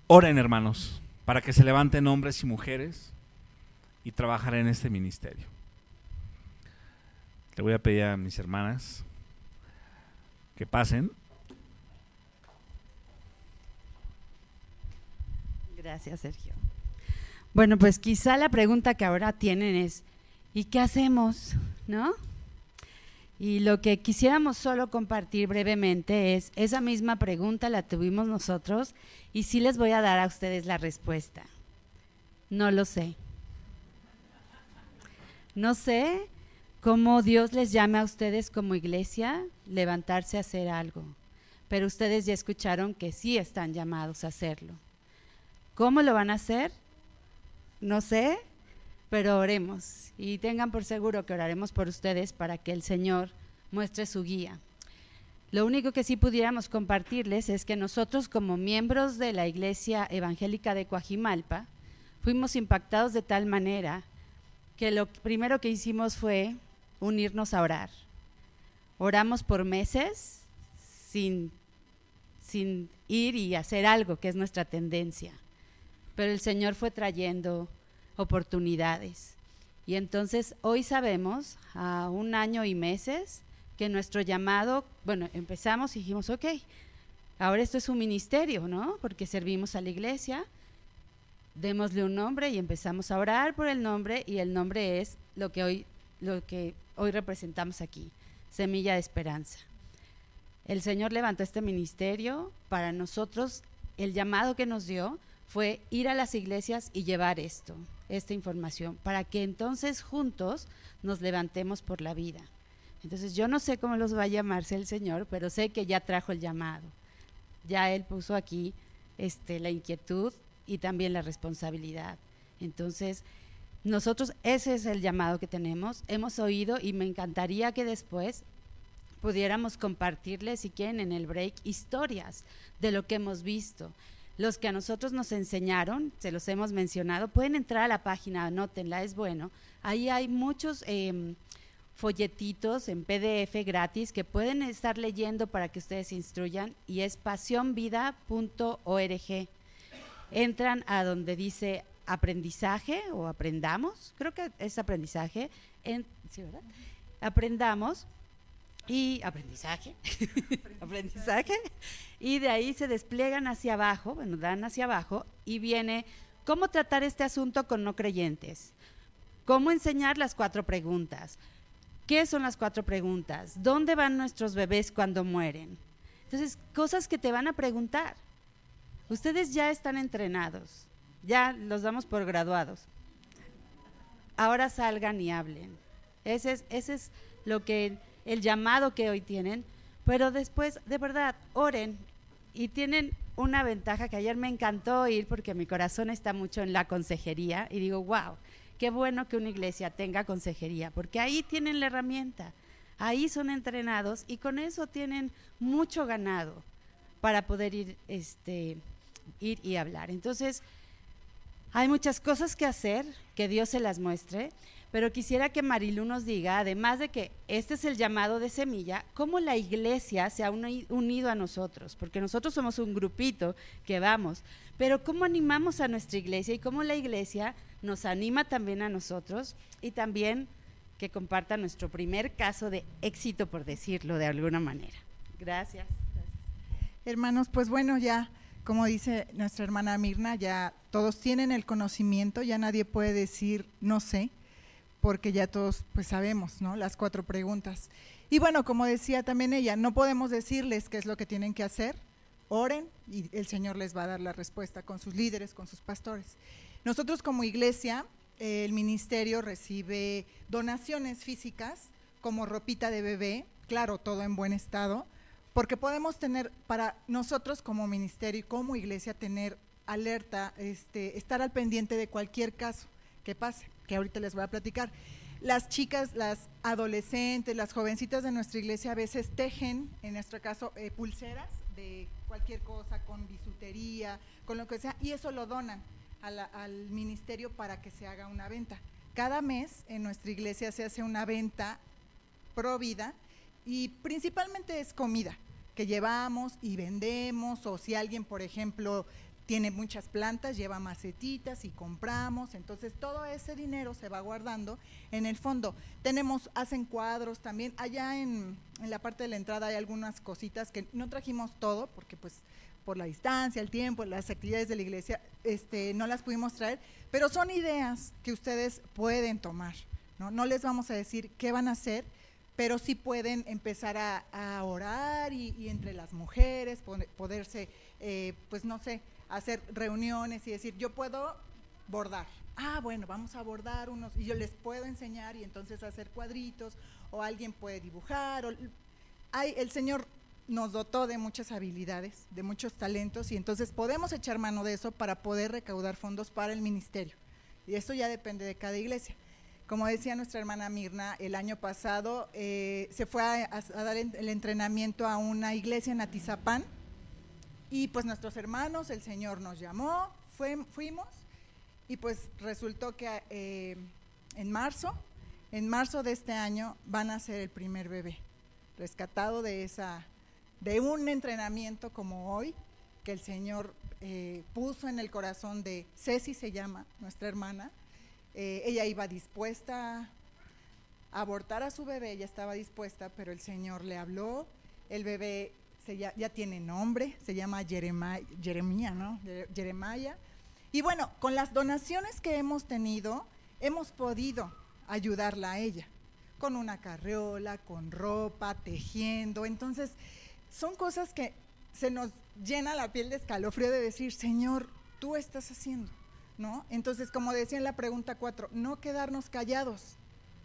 oren, hermanos, para que se levanten hombres y mujeres y trabajar en este ministerio. Le voy a pedir a mis hermanas que pasen. Gracias, Sergio. Bueno, pues quizá la pregunta que ahora tienen es, ¿y qué hacemos? ¿No? Y lo que quisiéramos solo compartir brevemente es, esa misma pregunta la tuvimos nosotros y sí les voy a dar a ustedes la respuesta. No lo sé. No sé cómo Dios les llame a ustedes como iglesia levantarse a hacer algo. Pero ustedes ya escucharon que sí están llamados a hacerlo. ¿Cómo lo van a hacer? No sé, pero oremos y tengan por seguro que oraremos por ustedes para que el Señor muestre su guía. Lo único que sí pudiéramos compartirles es que nosotros como miembros de la Iglesia Evangélica de Coajimalpa fuimos impactados de tal manera que lo primero que hicimos fue unirnos a orar. Oramos por meses sin, sin ir y hacer algo, que es nuestra tendencia. Pero el Señor fue trayendo oportunidades. Y entonces hoy sabemos, a un año y meses, que nuestro llamado, bueno, empezamos y dijimos, ok, ahora esto es un ministerio, ¿no? Porque servimos a la iglesia, démosle un nombre y empezamos a orar por el nombre y el nombre es lo que hoy, lo que hoy representamos aquí, Semilla de Esperanza. El Señor levantó este ministerio para nosotros. El llamado que nos dio fue ir a las iglesias y llevar esto. esta información para que entonces juntos nos levantemos por la vida. Entonces yo no sé cómo los va a llamarse el Señor, pero sé que ya trajo el llamado. Ya Él puso aquí este, la inquietud y también la responsabilidad. Entonces, nosotros ese es el llamado que tenemos. Hemos oído y me encantaría que después pudiéramos compartirles, si quieren, en el break, historias de lo que hemos visto. Los que a nosotros nos enseñaron, se los hemos mencionado, pueden entrar a la página, anótenla, es bueno. Ahí hay muchos em, folletitos en PDF gratis que pueden estar leyendo para que ustedes se instruyan y es pasionvida.org. Entran a donde dice aprendizaje o aprendamos, creo que es aprendizaje, en, ¿sí, verdad? Aprendamos y aprendizaje, aprendizaje, y de ahí se despliegan hacia abajo, bueno, dan hacia abajo y viene cómo tratar este asunto con no creyentes, cómo enseñar las cuatro preguntas, qué son las cuatro preguntas, dónde van nuestros bebés cuando mueren. Entonces, cosas que te van a preguntar. Ustedes ya están entrenados, ya los damos por graduados. Ahora salgan y hablen. Ese es, ese es lo que el llamado que hoy tienen, pero después, de verdad, oren y tienen una ventaja que ayer me encantó ir porque mi corazón está mucho en la consejería y digo, wow, qué bueno que una iglesia tenga consejería, porque ahí tienen la herramienta, ahí son entrenados y con eso tienen mucho ganado para poder ir, este, ir y hablar. Entonces, hay muchas cosas que hacer, que Dios se las muestre, pero quisiera que Marilu nos diga, además de que este es el llamado de semilla, cómo la iglesia se ha unido a nosotros, porque nosotros somos un grupito que vamos, pero cómo animamos a nuestra iglesia y cómo la iglesia nos anima también a nosotros y también que comparta nuestro primer caso de éxito, por decirlo de alguna manera. Gracias. Hermanos, pues bueno, ya como dice nuestra hermana Mirna, ya todos tienen el conocimiento, ya nadie puede decir no sé porque ya todos pues sabemos, ¿no? Las cuatro preguntas. Y bueno, como decía también ella, no podemos decirles qué es lo que tienen que hacer. Oren y el Señor les va a dar la respuesta con sus líderes, con sus pastores. Nosotros como iglesia, el ministerio recibe donaciones físicas como ropita de bebé, claro, todo en buen estado, porque podemos tener para nosotros como ministerio y como iglesia tener alerta, este, estar al pendiente de cualquier caso que pase que ahorita les voy a platicar. Las chicas, las adolescentes, las jovencitas de nuestra iglesia a veces tejen, en nuestro caso, eh, pulseras de cualquier cosa, con bisutería, con lo que sea, y eso lo donan al ministerio para que se haga una venta. Cada mes en nuestra iglesia se hace una venta pro vida y principalmente es comida que llevamos y vendemos o si alguien, por ejemplo, tiene muchas plantas, lleva macetitas y compramos, entonces todo ese dinero se va guardando en el fondo. Tenemos, hacen cuadros también, allá en, la parte de la entrada hay algunas cositas que no trajimos todo, porque pues por la distancia, el tiempo, las actividades de la iglesia, este, no las pudimos traer, pero son ideas que ustedes pueden tomar, ¿no? No les vamos a decir qué van a hacer, pero sí pueden empezar a, orar y, entre las mujeres, poderse, eh, pues no sé, hacer reuniones y decir, yo puedo bordar. Ah, bueno, vamos a bordar unos, y yo les puedo enseñar y entonces hacer cuadritos, o alguien puede dibujar. O, hay, el Señor nos dotó de muchas habilidades, de muchos talentos, y entonces podemos echar mano de eso para poder recaudar fondos para el ministerio. Y eso ya depende de cada iglesia. Como decía nuestra hermana Mirna, el año pasado eh, se fue a, dar el entrenamiento a una iglesia en Atizapán, y pues nuestros hermanos, el Señor nos llamó, fuimos y pues resultó que eh, en marzo, en marzo de este año van a ser el primer bebé, rescatado de esa, de un entrenamiento como hoy, que el Señor eh, puso en el corazón de Ceci, se llama nuestra hermana. Eh, ella iba dispuesta a abortar a su bebé, ella estaba dispuesta, pero el Señor le habló, el bebé ya, tiene nombre, se llama Jeremía, ¿no? Jeremiah. Y bueno, con las donaciones que hemos tenido, hemos podido ayudarla a ella, con una carriola, con ropa, tejiendo. Entonces, son cosas que se nos llena la piel de escalofrío de decir, Señor, tú estás haciendo, ¿no? Entonces, como decía en la pregunta 4, no quedarnos callados,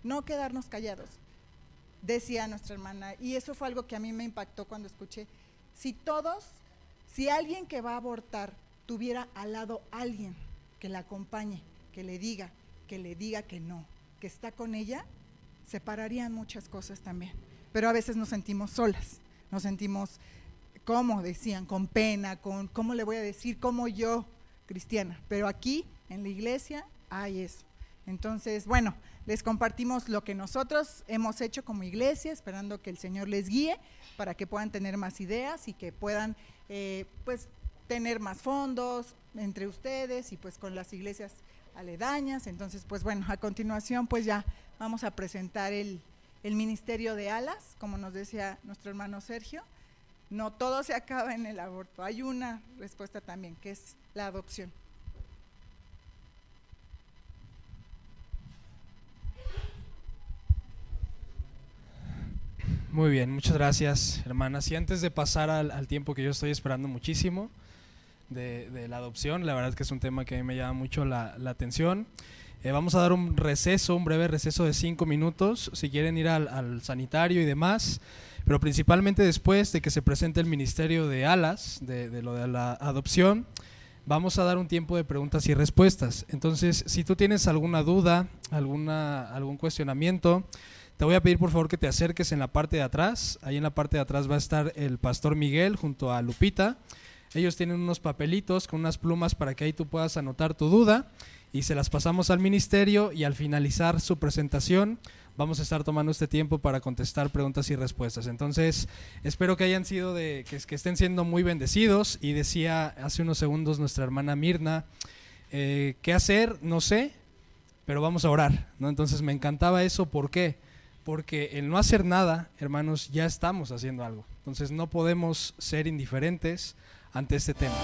no quedarnos callados, decía nuestra hermana, y eso fue algo que a mí me impactó cuando escuché, si todos, si alguien que va a abortar tuviera al lado alguien que la acompañe, que le diga, que le diga que no, que está con ella, separarían muchas cosas también. Pero a veces nos sentimos solas, nos sentimos, como decían, con pena, con cómo le voy a decir, cómo yo, cristiana. Pero aquí, en la iglesia, hay eso. Entonces, bueno, les compartimos lo que nosotros hemos hecho como iglesia, esperando que el Señor les guíe para que puedan tener más ideas y que puedan, eh, pues, tener más fondos entre ustedes y pues con las iglesias aledañas. Entonces, pues bueno, a continuación pues ya vamos a presentar el, el ministerio de alas, como nos decía nuestro hermano Sergio. No todo se acaba en el aborto, hay una respuesta también, que es la adopción. Muy bien, muchas gracias, hermanas. Y antes de pasar al, tiempo que yo estoy esperando muchísimo de, la adopción, la verdad es que es un tema que a mí me llama mucho la, atención. Eh, vamos a dar un receso, un breve receso de cinco minutos, si quieren ir al, sanitario y demás, pero principalmente después de que se presente el Ministerio de Alas, de lo de la adopción, vamos a dar un tiempo de preguntas y respuestas. Entonces, si tú tienes alguna duda, alguna, algún cuestionamiento, te voy a pedir por favor que te acerques en la parte de atrás. Ahí en la parte de atrás va a estar el pastor Miguel junto a Lupita. Ellos tienen unos papelitos con unas plumas para que ahí tú puedas anotar tu duda y se las pasamos al ministerio y al finalizar su presentación vamos a estar tomando este tiempo para contestar preguntas y respuestas. Entonces, espero que hayan sido de que, que estén siendo muy bendecidos y decía hace unos segundos nuestra hermana Mirna, eh, ¿qué hacer? No sé, pero vamos a orar, ¿no? Entonces me encantaba eso, ¿por qué? Porque el no hacer nada, hermanos, ya estamos haciendo algo. Entonces no podemos ser indiferentes ante este tema.